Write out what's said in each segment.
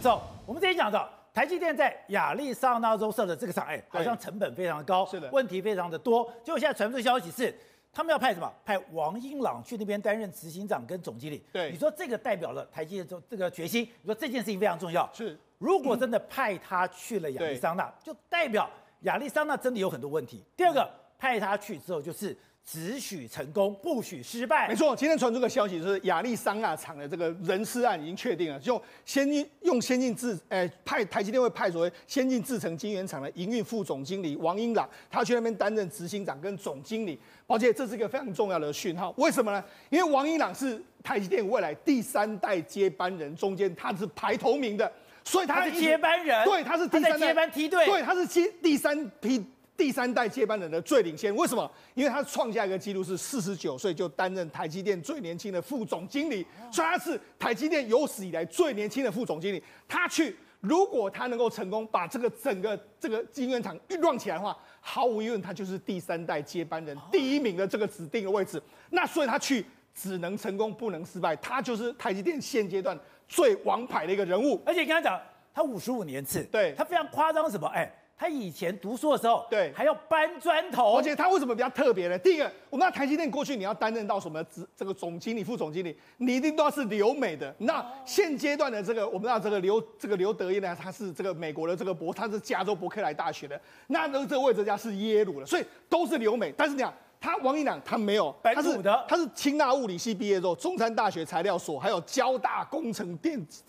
走，我们之前讲到台积电在亚利桑那州设的这个厂，哎，好像成本非常的高，是的，问题非常的多。结果现在传出消息是，他们要派什么？派王英朗去那边担任执行长跟总经理。对，你说这个代表了台积电这这个决心。你说这件事情非常重要。是，如果真的派他去了亚利桑那，就代表亚利桑那真的有很多问题。第二个，派他去之后就是。只许成功，不许失败。没错，今天传出个消息，就是亚利桑那厂的这个人事案已经确定了，就先进用先进制，诶派台积电会派所谓先进制程晶圆厂的营运副总经理王英朗，他去那边担任执行长跟总经理。而且这是一个非常重要的讯号，为什么呢？因为王英朗是台积电未来第三代接班人中间，他是排头名的，所以他，他是接班人，对，他是第三代接班梯队，对，他是接第三批。第三代接班人的最领先，为什么？因为他创下一个纪录，是四十九岁就担任台积电最年轻的副总经理，所以他是台积电有史以来最年轻的副总经理。他去，如果他能够成功把这个整个这个晶圆厂运转起来的话，毫无疑问，他就是第三代接班人第一名的这个指定的位置。那所以他去只能成功不能失败，他就是台积电现阶段最王牌的一个人物。而且跟他讲他五十五年次，对他非常夸张什么？哎。他以前读书的时候，对，还要搬砖头，而且他为什么比较特别呢？第一个，我们那台积电过去你要担任到什么职？这个总经理、副总经理，你一定都要是留美的。那现阶段的这个，我们知道这个刘这个刘德一呢，他是这个美国的这个博，他是加州伯克莱大学的。那这个位置家是耶鲁的，所以都是留美。但是你讲他王一朗，他没有，他是他是清大物理系毕业之后，中山大学材料所，还有交大工程电子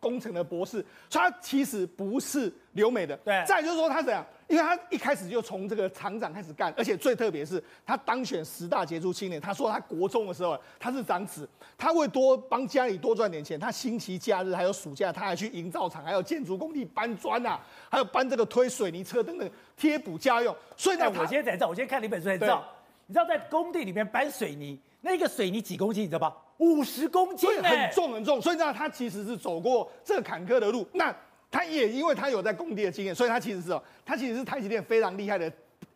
工程的博士，所以他其实不是留美的。对，再就是说他怎样？因为他一开始就从这个厂长开始干，而且最特别是，他当选十大杰出青年。他说他国中的时候，他是长子，他会多帮家里多赚点钱。他星期假日还有暑假，他还去营造厂，还有建筑工地搬砖啊，还有搬这个推水泥车等等贴补家用。所以呢，我今天才知道，我今天看了一本书才知道，你知道在工地里面搬水泥，那个水泥几公斤，你知道吧？五十公斤，很重很重。所以呢，他其实是走过这个坎坷的路。那。他也因为他有在工地的经验，所以他其实是哦，他其实是台积电非常厉害的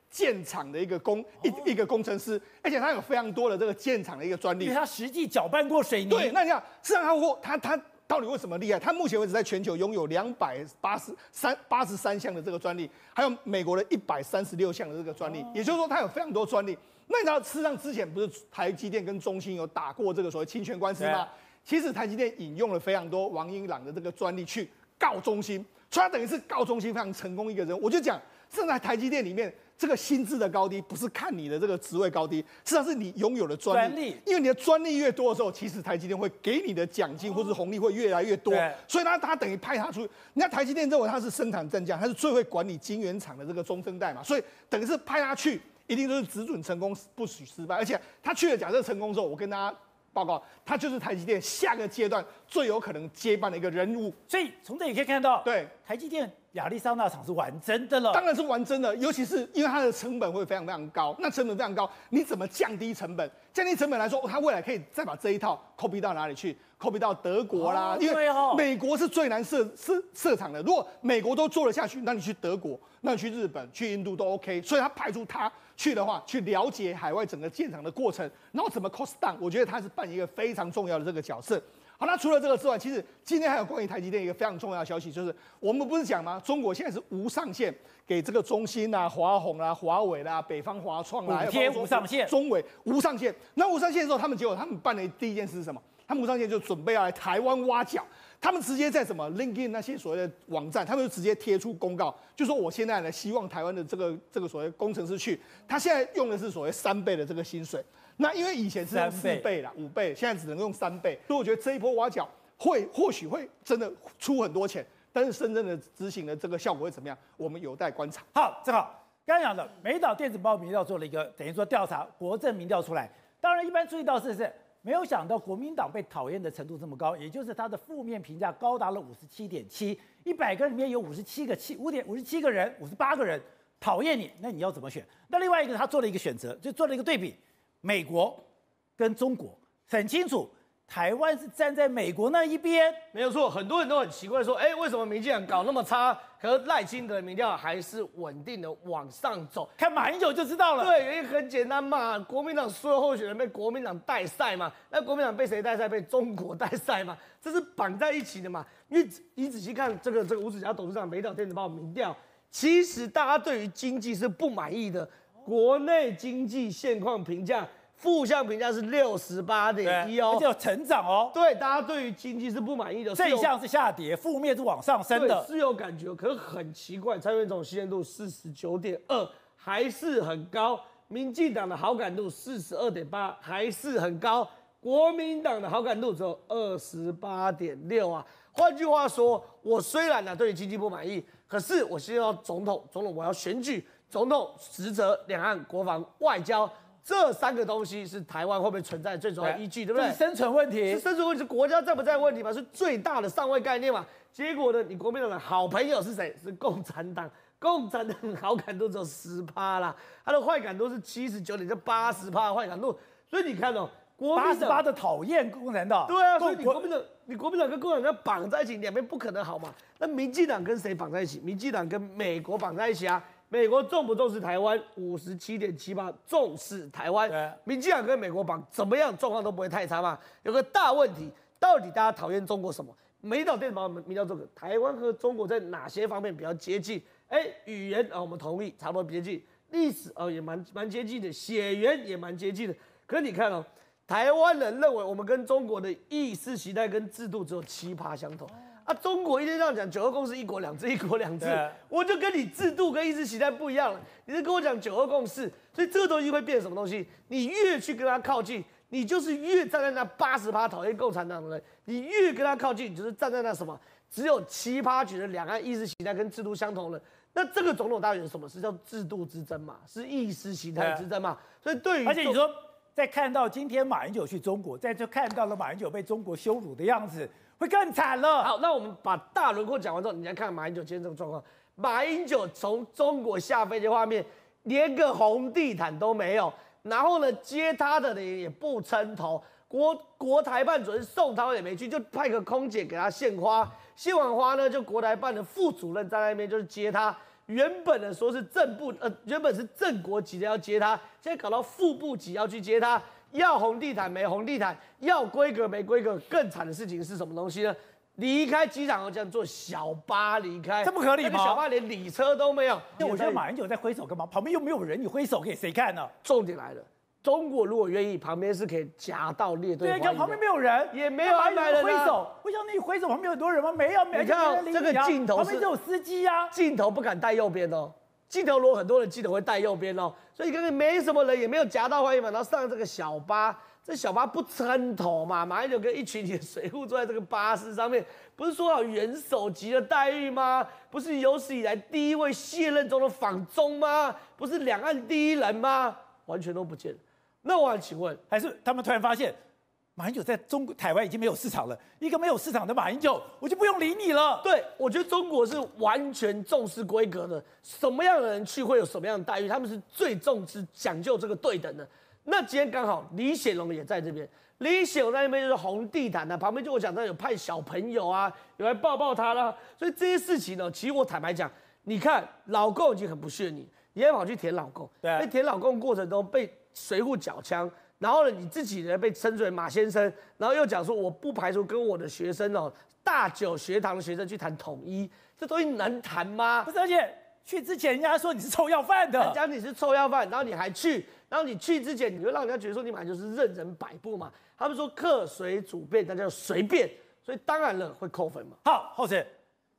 建厂的一个工一一个工程师，而且他有非常多的这个建厂的一个专利。因为他实际搅拌过水泥。对，那你看，事实上他他他到底为什么厉害？他目前为止在全球拥有两百八十三八十三项的这个专利，还有美国的一百三十六项的这个专利，也就是说他有非常多专利。那你知道，事实上之前不是台积电跟中兴有打过这个所谓侵权官司吗？其实台积电引用了非常多王英朗的这个专利去。告中兴，所以他等于是告中兴非常成功一个人。我就讲，现在台积电里面这个薪资的高低，不是看你的这个职位高低，实际上是你拥有的专利。因为你的专利越多的时候，其实台积电会给你的奖金或是红利会越来越多。所以他他等于派他出去。你看台积电认为他是生产战将，他是最会管理晶圆厂的这个中生代嘛，所以等于是派他去，一定都是只准成功，不许失败。而且他去了，假设成功之后，我跟大家。报告，他就是台积电下个阶段最有可能接班的一个人物，所以从这里可以看到，对台积电亚利桑那厂是玩真的了，当然是玩真的，尤其是因为它的成本会非常非常高，那成本非常高，你怎么降低成本？降低成本来说，它未来可以再把这一套 copy 到哪里去？copy 到德国啦，因为美国是最难设设设厂的，如果美国都做得下去，那你去德国，那你去日本、去印度都 OK，所以他派出他。去的话，去了解海外整个建厂的过程，然后怎么 cost down，我觉得他是扮演一个非常重要的这个角色。好，那除了这个之外，其实今天还有关于台积电一个非常重要的消息，就是我们不是讲吗？中国现在是无上限给这个中芯啊、华虹啊、华为啦、北方华创啦，补贴无上限，中伟无上限。那无上限的时候，他们结果他们办的第一件事是什么？他们无上限就准备要来台湾挖角。他们直接在什么 LinkedIn 那些所谓的网站，他们就直接贴出公告，就说我现在呢希望台湾的这个这个所谓工程师去，他现在用的是所谓三倍的这个薪水，那因为以前是四倍啦，五倍，现在只能用三倍，所以我觉得这一波挖角会或许会真的出很多钱，但是深圳的执行的这个效果会怎么样，我们有待观察。好，正好刚刚讲的美岛电子报民调做了一个等于说调查，国政民调出来，当然一般注意到是是。没有想到国民党被讨厌的程度这么高，也就是他的负面评价高达了五十七点七，一百个人里面有五十七个七五点五十七个人，五十八个人讨厌你，那你要怎么选？那另外一个他做了一个选择，就做了一个对比，美国跟中国很清楚，台湾是站在美国那一边，没有错。很多人都很奇怪，说，哎，为什么民进党搞那么差，可是赖清德的民调还是稳定的往上走？看马英九就知道了。对，原因很简单嘛，国民党所有候选人被国民党带赛嘛，那国民党被谁带赛？被中国带赛嘛，这是绑在一起的嘛。因为你仔细看这个这个吴子嘉董事长美岛电子报民调，其实大家对于经济是不满意的，国内经济现况评价。负向评价是六十八点一哦，而且有成长哦。对，大家对于经济是不满意的，正向是下跌，负面是往上升的，是有感觉。可是很奇怪，蔡英文总信任度四十九点二，还是很高。民进党的好感度四十二点八，还是很高。国民党的好感度只有二十八点六啊。换句话说，我虽然呢对于经济不满意，可是我先要总统，总统我要选举，总统职责两岸国防外交。这三个东西是台湾会不会存在的最重要的依据，对，不对？是生存问题，是生存问题，是国家在不在问题嘛？是最大的上位概念嘛？结果呢？你国民党的好朋友是谁？是共产党，共产党好感度只有十趴啦，他的坏感度是七十九点，就八十趴的坏感度。所以你看哦，八十八的讨厌共产党，对啊，所以你国民党，你国民党跟共产党绑在一起，两边不可能好嘛？那民进党跟谁绑在一起？民进党跟美国绑在一起啊？美国重不重视台湾？五十七点七八重视台湾。民进党跟美国绑怎么样，状况都不会太差嘛。有个大问题，到底大家讨厌中国什么？美岛电子报民调这个，台湾和中国在哪些方面比较接近？哎，语言啊，我们同意，差不多接近。历史哦，也蛮蛮接近的，血缘也蛮接近的。可是你看哦，台湾人认为我们跟中国的意识形态跟制度只有七趴相同。啊，中国一天这样讲九二共识，一国两制，一国两制，我就跟你制度跟意识形态不一样了。你是跟我讲九二共识，所以这个东西会变成什么东西？你越去跟他靠近，你就是越站在那八十趴讨厌共产党的人；你越跟他靠近，你就是站在那什么只有七趴觉得两岸意识形态跟制度相同的。那这个总统大选是什么？是叫制度之争嘛？是意识形态之争嘛？所以对于而且你说，在看到今天马英九去中国，在这看到了马英九被中国羞辱的样子。会更惨了。好，那我们把大轮廓讲完之后，你来看马英九今天这个状况。马英九从中国下飞机画面，连个红地毯都没有。然后呢，接他的人也不称头。国国台办主任宋涛也没去，就派个空姐给他献花。献完花呢，就国台办的副主任在那边就是接他。原本的说是正部，呃，原本是正国级的要接他，现在搞到副部级要去接他。要红地毯没红地毯，要规格没规格，更惨的事情是什么东西呢？离开机场后这样坐小巴离开，这不合理吗？小巴连礼车都没有。那我觉得马英九在挥手干嘛？旁边又没有人，你挥手给谁看呢？重点来了，中国如果愿意，旁边是可以夹到列队。对，旁边没有人，也没有安排人挥手。我想你挥手，旁边有很多人吗？没有，没有。你看这个镜头，旁边只有司机啊。镜头不敢带右边哦。镜头罗很多人，记得会带右边哦。所以刚刚没什么人，也没有夹到欢迎嘛。然后上这个小巴。这小巴不撑头嘛？马英九跟一群你的水户坐在这个巴士上面，不是说好元首级的待遇吗？不是有史以来第一位卸任中的访中吗？不是两岸第一人吗？完全都不见。那我想请问，还是他们突然发现马英九在中国台湾已经没有市场了？一个没有市场的马英九，我就不用理你了。对，我觉得中国是完全重视规格的，什么样的人去会有什么样的待遇，他们是最重视讲究这个对等的。那今天刚好李显龙也在这边，李显龙在那边就是红地毯的、啊，旁边就我讲到有派小朋友啊，有来抱抱他啦，所以这些事情呢，其实我坦白讲，你看老公已经很不屑你，你还跑去舔老公，对，被舔老公过程中被随护缴枪，然后呢你自己呢被称之为马先生，然后又讲说我不排除跟我的学生哦，大九学堂的学生去谈统一，这东西能谈吗？不是，而且去之前人家说你是臭要饭的，人家你是臭要饭，然后你还去。然后你去之前，你就让人家觉得说你本来就是任人摆布嘛。他们说客随主便，大家就随便，所以当然了会扣分嘛。好，后生，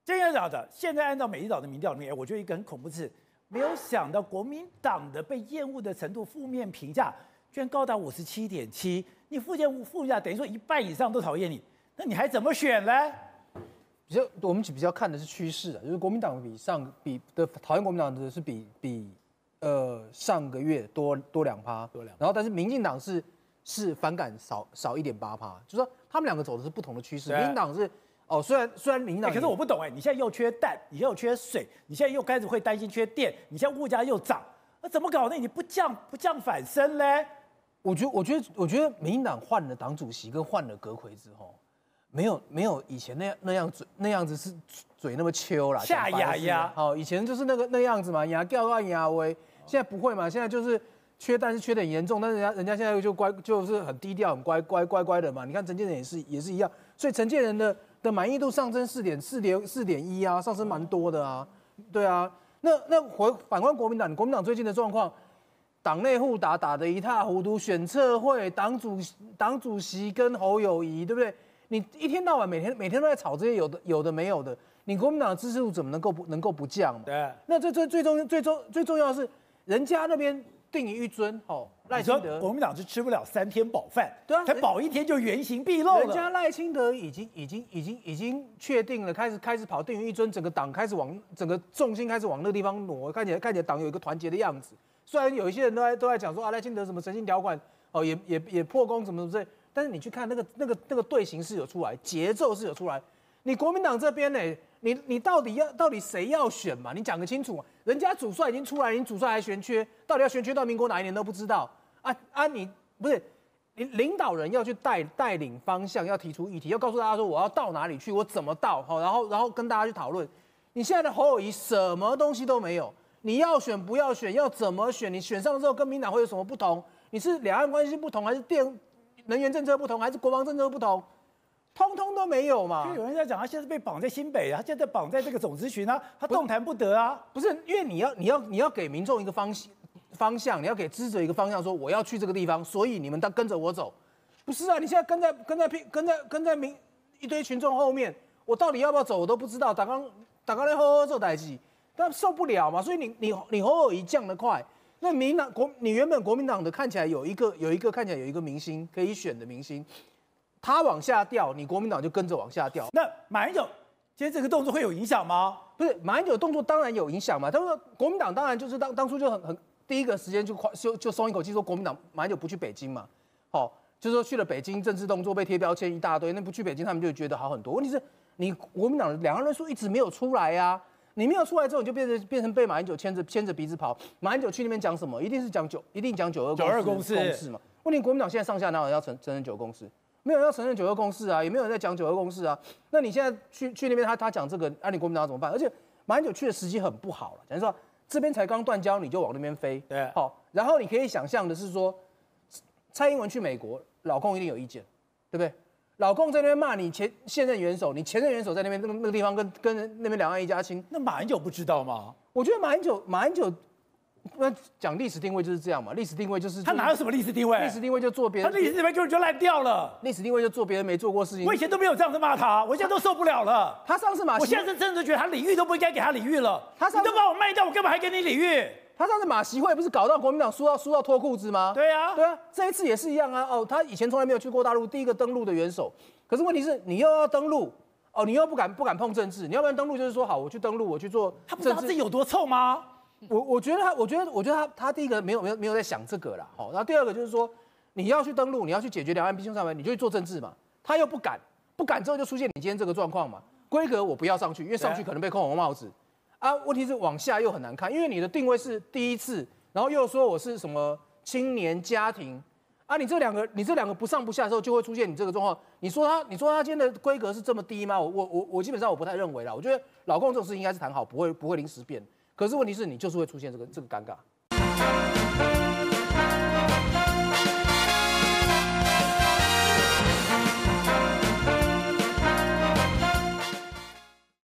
今天讲的，现在按照美丽岛的民调里面，我觉得一个很恐怖的是，没有想到国民党的被厌恶的程度，负面评价居然高达五十七点七。你负面负价等于说一半以上都讨厌你，那你还怎么选呢？比较我们比较看的是趋势啊，就是国民党比上比的讨厌国民党的是比比。呃，上个月多多两趴，多两，然后但是民进党是是反感少少一点八趴，就是说他们两个走的是不同的趋势。民进党是哦，虽然虽然民进党，可是我不懂哎，你现在又缺蛋，你又缺水，你现在又开始会担心缺电，你现在物价又涨，那怎么搞呢？你不降不降反升嘞？我觉得，我觉得，我觉得，民进党换了党主席跟换了阁揆之后，没有没有以前那样那样嘴那样子是嘴那么秋啦，下牙牙。好，以前就是那个那样子嘛，牙掉啊牙威。现在不会嘛，现在就是缺但是缺的很严重，但是人家人家现在就乖，就是很低调，很乖乖乖乖的嘛。你看陈建仁也是也是一样，所以陈建仁的的满意度上升四点四点四点一啊，上升蛮多的啊。对啊，那那回反观国民党，国民党最近的状况。党内互打打得一塌糊涂，选测会、党主党主席跟侯友宜，对不对？你一天到晚每天每天都在吵这些有的有的没有的，你国民党的支持度怎么能够不能够不降？对。那最最最重最重最重要的是，人家那边定于一尊，哦，赖清德，国民党是吃不了三天饱饭，对啊，才饱一天就原形毕露了。人家赖清德已经已经已经已经确定了，开始开始跑定于一尊，整个党开始往整个重心开始往那个地方挪，看起来看起来党有一个团结的样子。虽然有一些人都在都在讲说啊，赖清德什么诚信条款哦，也也也破功什么什么之类，但是你去看那个那个那个队形是有出来，节奏是有出来。你国民党这边呢，你你到底要到底谁要选嘛？你讲个清楚嘛。人家主帅已经出来，你主帅还悬缺，到底要悬缺到民国哪一年都不知道啊啊！你不是领领导人要去带带领方向，要提出议题，要告诉大家说我要到哪里去，我怎么到好，然后然后跟大家去讨论。你现在的侯友谊什么东西都没有。你要选不要选，要怎么选？你选上之后跟民进党会有什么不同？你是两岸关系不同，还是电能源政策不同，还是国防政策不同？通通都没有嘛。就有人在讲，他现在被绑在新北啊，现在绑在这个总咨询啊，他动弹不得啊。不是，因为你要你要你要给民众一个方方向，你要给支持者一个方向，说我要去这个地方，所以你们都跟着我走。不是啊，你现在跟在跟在跟在跟在民一堆群众后面，我到底要不要走，我都不知道。打刚打刚来呵呵做代志。但受不了嘛，所以你你你侯友宜降得快，那民党国你原本国民党的看起来有一个有一个看起来有一个明星可以选的明星，他往下掉，你国民党就跟着往下掉。那马英九今天这个动作会有影响吗？不是，马英九的动作当然有影响嘛。他说国民党当然就是当当初就很很第一个时间就快就就松一口气，说国民党马英九不去北京嘛，好、哦，就是说去了北京政治动作被贴标签一大堆，那不去北京他们就觉得好很多。问题是你国民党的两岸论述一直没有出来呀、啊。你没有出来之后，你就变成变成被马英九牵着牵着鼻子跑。马英九去那边讲什么？一定是讲九，一定讲九二九二共识嘛？问题国民党现在上下哪有要承承认九二共识？没有人要承认九二共识啊，也没有人在讲九二共识啊。那你现在去去那边，他他讲这个，那、啊、你国民党怎么办？而且马英九去的时机很不好了，等于说这边才刚断交，你就往那边飞。对，好。然后你可以想象的是说，蔡英文去美国，老共一定有意见，对不对？老共在那边骂你前现任元首，你前任元首在那边那个那个地方跟跟那边两岸一家亲，那马英九不知道吗？我觉得马英九马英九那讲历史定位就是这样嘛，历史定位就是他哪有什么历史定位？历史定位就做别人，他历史定位就就烂掉了。历史定位就做别人没做过事情。我以前都没有这样子骂他，我现在都受不了了。他上次马，我现在是真的觉得他礼遇都不应该给他礼遇了。他你都把我卖掉，我干嘛还给你礼遇？他上次马习会不是搞到国民党输到输到脱裤子吗？对啊，对啊，这一次也是一样啊。哦，他以前从来没有去过大陆，第一个登陆的元首。可是问题是，你又要登陆，哦，你又不敢不敢碰政治，你要不然登陆就是说好，我去登陆，我去做。他不知道自己有多臭吗？我我觉得他，我觉得我觉得他他第一个没有没有没有在想这个啦。好，然后第二个就是说，你要去登陆，你要去解决两岸必经上面，你就去做政治嘛。他又不敢，不敢之后就出现你今天这个状况嘛。规格我不要上去，因为上去可能被扣红帽子啊。问题是往下又很难看，因为你的定位是第一次。然后又说我是什么青年家庭啊？你这两个，你这两个不上不下的时候，就会出现你这个状况。你说他，你说他今天的规格是这么低吗？我我我我基本上我不太认为啦。我觉得老公这种事应该是谈好，不会不会临时变。可是问题是你就是会出现这个这个尴尬。